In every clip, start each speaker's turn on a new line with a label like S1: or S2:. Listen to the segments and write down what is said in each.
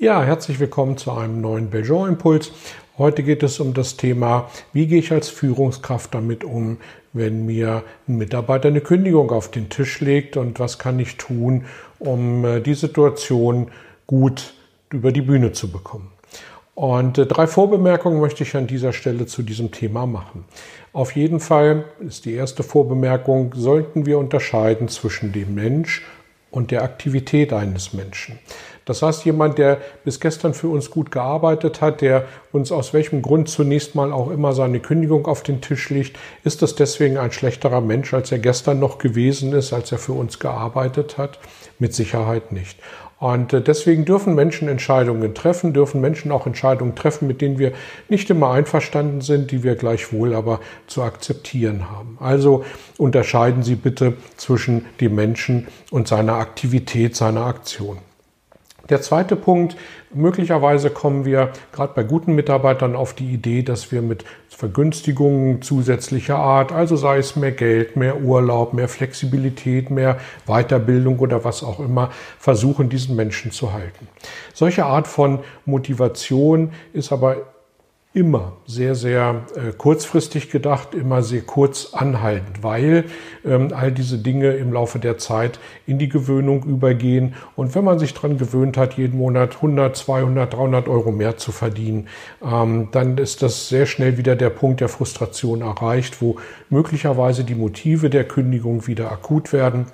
S1: Ja, herzlich willkommen zu einem neuen Belgian Impuls. Heute geht es um das Thema, wie gehe ich als Führungskraft damit um, wenn mir ein Mitarbeiter eine Kündigung auf den Tisch legt und was kann ich tun, um äh, die Situation gut über die Bühne zu bekommen. Und äh, drei Vorbemerkungen möchte ich an dieser Stelle zu diesem Thema machen. Auf jeden Fall ist die erste Vorbemerkung, sollten wir unterscheiden zwischen dem Mensch und der Aktivität eines Menschen. Das heißt, jemand, der bis gestern für uns gut gearbeitet hat, der uns aus welchem Grund zunächst mal auch immer seine Kündigung auf den Tisch legt, ist das deswegen ein schlechterer Mensch, als er gestern noch gewesen ist, als er für uns gearbeitet hat? Mit Sicherheit nicht. Und äh, deswegen dürfen Menschen Entscheidungen treffen, dürfen Menschen auch Entscheidungen treffen, mit denen wir nicht immer einverstanden sind, die wir gleichwohl aber zu akzeptieren haben. Also unterscheiden Sie bitte zwischen dem Menschen und seiner Aktivität, seiner Aktion. Der zweite Punkt, möglicherweise kommen wir gerade bei guten Mitarbeitern auf die Idee, dass wir mit Vergünstigungen zusätzlicher Art, also sei es mehr Geld, mehr Urlaub, mehr Flexibilität, mehr Weiterbildung oder was auch immer, versuchen, diesen Menschen zu halten. Solche Art von Motivation ist aber immer sehr, sehr äh, kurzfristig gedacht, immer sehr kurz anhaltend, weil ähm, all diese Dinge im Laufe der Zeit in die Gewöhnung übergehen. Und wenn man sich daran gewöhnt hat, jeden Monat 100, 200, 300 Euro mehr zu verdienen, ähm, dann ist das sehr schnell wieder der Punkt der Frustration erreicht, wo möglicherweise die Motive der Kündigung wieder akut werden.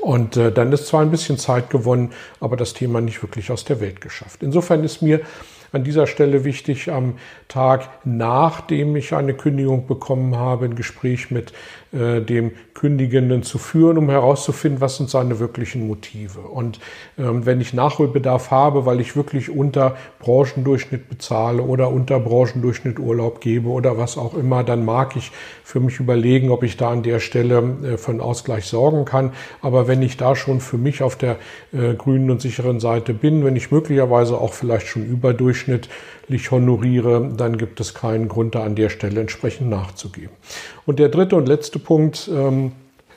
S1: Und äh, dann ist zwar ein bisschen Zeit gewonnen, aber das Thema nicht wirklich aus der Welt geschafft. Insofern ist mir an dieser Stelle wichtig, am Tag nachdem ich eine Kündigung bekommen habe, ein Gespräch mit äh, dem Kündigenden zu führen, um herauszufinden, was sind seine wirklichen Motive. Und ähm, wenn ich Nachholbedarf habe, weil ich wirklich unter Branchendurchschnitt bezahle oder unter Branchendurchschnitt Urlaub gebe oder was auch immer, dann mag ich für mich überlegen, ob ich da an der Stelle äh, für einen Ausgleich sorgen kann. Aber wenn ich da schon für mich auf der äh, grünen und sicheren Seite bin, wenn ich möglicherweise auch vielleicht schon überdurchschnittlich honoriere, dann gibt es keinen Grund, da an der Stelle entsprechend nachzugeben. Und der dritte und letzte Punkt, ähm,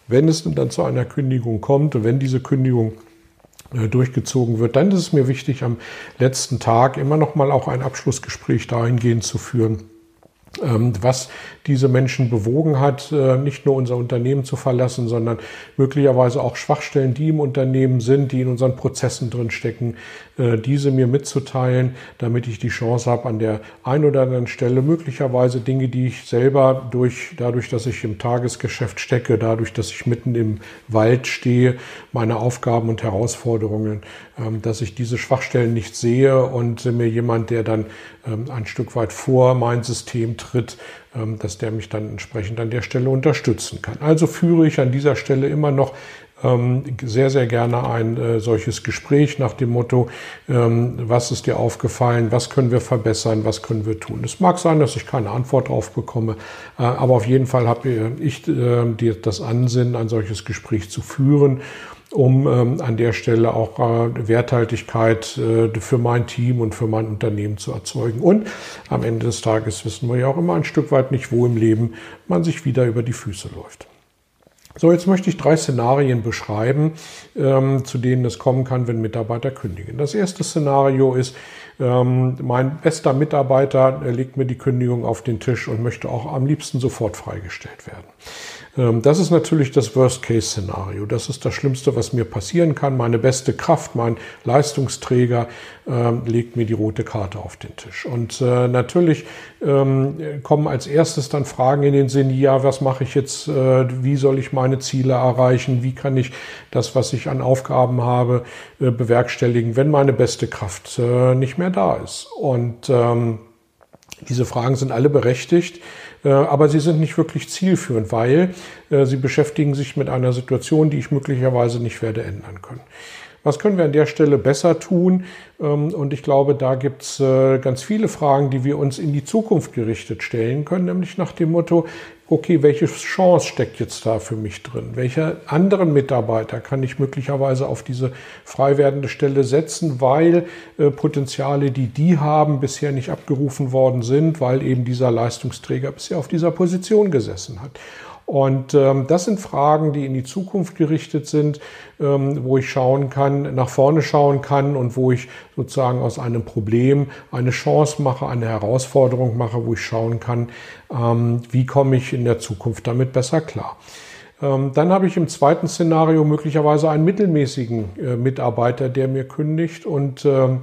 S1: wenn es dann zu einer Kündigung kommt und wenn diese Kündigung äh, durchgezogen wird, dann ist es mir wichtig, am letzten Tag immer noch mal auch ein Abschlussgespräch dahingehend zu führen, was diese Menschen bewogen hat, äh, nicht nur unser Unternehmen zu verlassen, sondern möglicherweise auch Schwachstellen, die im Unternehmen sind, die in unseren Prozessen drinstecken, äh, diese mir mitzuteilen, damit ich die Chance habe, an der einen oder anderen Stelle möglicherweise Dinge, die ich selber durch, dadurch, dass ich im Tagesgeschäft stecke, dadurch, dass ich mitten im Wald stehe, meine Aufgaben und Herausforderungen, ähm, dass ich diese Schwachstellen nicht sehe und mir jemand, der dann ähm, ein Stück weit vor mein System tritt, ähm, dass der mich dann entsprechend an der Stelle unterstützen kann. Also führe ich an dieser Stelle immer noch ähm, sehr, sehr gerne ein äh, solches Gespräch nach dem Motto, ähm, was ist dir aufgefallen, was können wir verbessern, was können wir tun. Es mag sein, dass ich keine Antwort drauf bekomme, äh, aber auf jeden Fall habe ich äh, das Ansinnen, ein solches Gespräch zu führen um ähm, an der Stelle auch äh, Werthaltigkeit äh, für mein Team und für mein Unternehmen zu erzeugen. Und am Ende des Tages wissen wir ja auch immer ein Stück weit nicht, wo im Leben man sich wieder über die Füße läuft. So, jetzt möchte ich drei Szenarien beschreiben, ähm, zu denen es kommen kann, wenn Mitarbeiter kündigen. Das erste Szenario ist, ähm, mein bester Mitarbeiter legt mir die Kündigung auf den Tisch und möchte auch am liebsten sofort freigestellt werden. Ähm, das ist natürlich das Worst-Case-Szenario. Das ist das Schlimmste, was mir passieren kann. Meine beste Kraft, mein Leistungsträger ähm, legt mir die rote Karte auf den Tisch. Und äh, natürlich ähm, kommen als erstes dann Fragen in den Sinn, ja, was mache ich jetzt, äh, wie soll ich meine Ziele erreichen, wie kann ich das, was ich an Aufgaben habe, äh, bewerkstelligen, wenn meine beste Kraft nicht mehr da ist. Und diese Fragen sind alle berechtigt. Äh, aber sie sind nicht wirklich zielführend, weil äh, sie beschäftigen sich mit einer Situation, die ich möglicherweise nicht werde ändern können. Was können wir an der Stelle besser tun? Ähm, und ich glaube, da gibt es äh, ganz viele Fragen, die wir uns in die Zukunft gerichtet stellen können, nämlich nach dem Motto, okay, welche Chance steckt jetzt da für mich drin? Welche anderen Mitarbeiter kann ich möglicherweise auf diese frei werdende Stelle setzen, weil äh, Potenziale, die die haben, bisher nicht abgerufen worden sind, weil eben dieser Leistungsträger bisher auf dieser Position gesessen hat. Und ähm, das sind Fragen, die in die Zukunft gerichtet sind, ähm, wo ich schauen kann, nach vorne schauen kann und wo ich sozusagen aus einem Problem eine Chance mache, eine Herausforderung mache, wo ich schauen kann, ähm, wie komme ich in der Zukunft damit besser klar. Ähm, dann habe ich im zweiten Szenario möglicherweise einen mittelmäßigen äh, Mitarbeiter, der mir kündigt und ähm,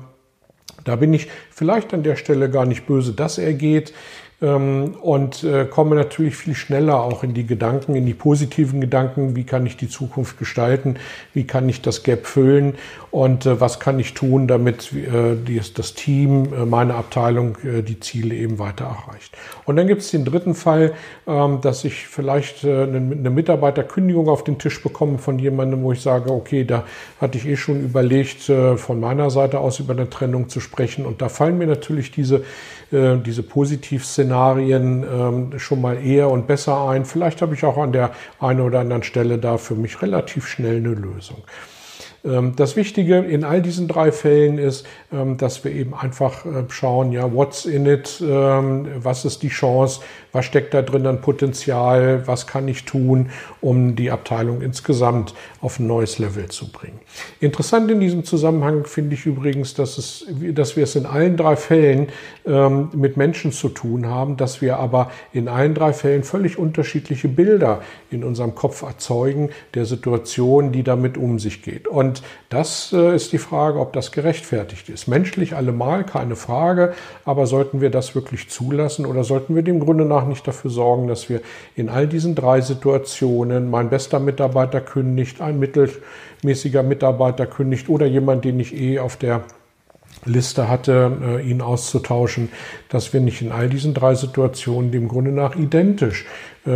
S1: da bin ich vielleicht an der Stelle gar nicht böse, dass er geht. Ähm, und äh, komme natürlich viel schneller auch in die Gedanken, in die positiven Gedanken, wie kann ich die Zukunft gestalten, wie kann ich das Gap füllen? Und äh, was kann ich tun, damit äh, das Team, meine Abteilung die Ziele eben weiter erreicht. Und dann gibt es den dritten Fall, ähm, dass ich vielleicht eine Mitarbeiterkündigung auf den Tisch bekomme von jemandem, wo ich sage, okay, da hatte ich eh schon überlegt, von meiner Seite aus über eine Trennung zu sprechen. Und da fallen mir natürlich diese, diese Positivszenarien Szenarien ähm, schon mal eher und besser ein. Vielleicht habe ich auch an der einen oder anderen Stelle da für mich relativ schnell eine Lösung. Ähm, das Wichtige in all diesen drei Fällen ist, ähm, dass wir eben einfach äh, schauen, ja, what's in it, ähm, was ist die Chance, was steckt da drin an Potenzial, was kann ich tun, um die Abteilung insgesamt auf ein neues Level zu bringen. Interessant in diesem Zusammenhang finde ich übrigens, dass, es, dass wir es in allen drei Fällen mit Menschen zu tun haben, dass wir aber in allen drei Fällen völlig unterschiedliche Bilder in unserem Kopf erzeugen der Situation, die damit um sich geht. Und und das äh, ist die Frage, ob das gerechtfertigt ist. Menschlich allemal keine Frage, aber sollten wir das wirklich zulassen oder sollten wir dem Grunde nach nicht dafür sorgen, dass wir in all diesen drei Situationen, mein bester Mitarbeiter kündigt, ein mittelmäßiger Mitarbeiter kündigt oder jemand, den ich eh auf der Liste hatte, äh, ihn auszutauschen, dass wir nicht in all diesen drei Situationen dem Grunde nach identisch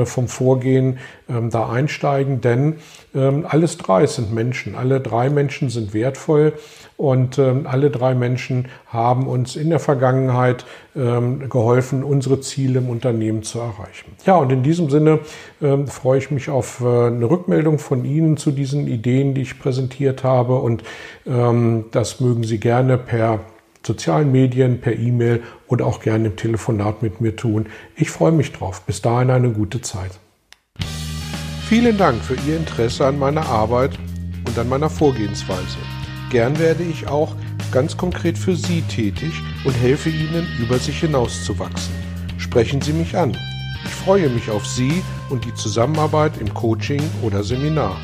S1: vom Vorgehen ähm, da einsteigen, denn ähm, alles drei sind Menschen, alle drei Menschen sind wertvoll und ähm, alle drei Menschen haben uns in der Vergangenheit geholfen, unsere Ziele im Unternehmen zu erreichen. Ja, und in diesem Sinne freue ich mich auf äh, eine Rückmeldung von Ihnen zu diesen Ideen, die ich präsentiert habe. Und das mögen Sie gerne per sozialen Medien, per E-Mail oder auch gerne im Telefonat mit mir tun. Ich freue mich drauf. Bis dahin eine gute Zeit.
S2: Vielen Dank für Ihr Interesse an meiner Arbeit und an meiner Vorgehensweise. Gern werde ich auch ganz konkret für Sie tätig und helfe Ihnen, über sich hinauszuwachsen. Sprechen Sie mich an. Ich freue mich auf Sie und die Zusammenarbeit im Coaching oder Seminar.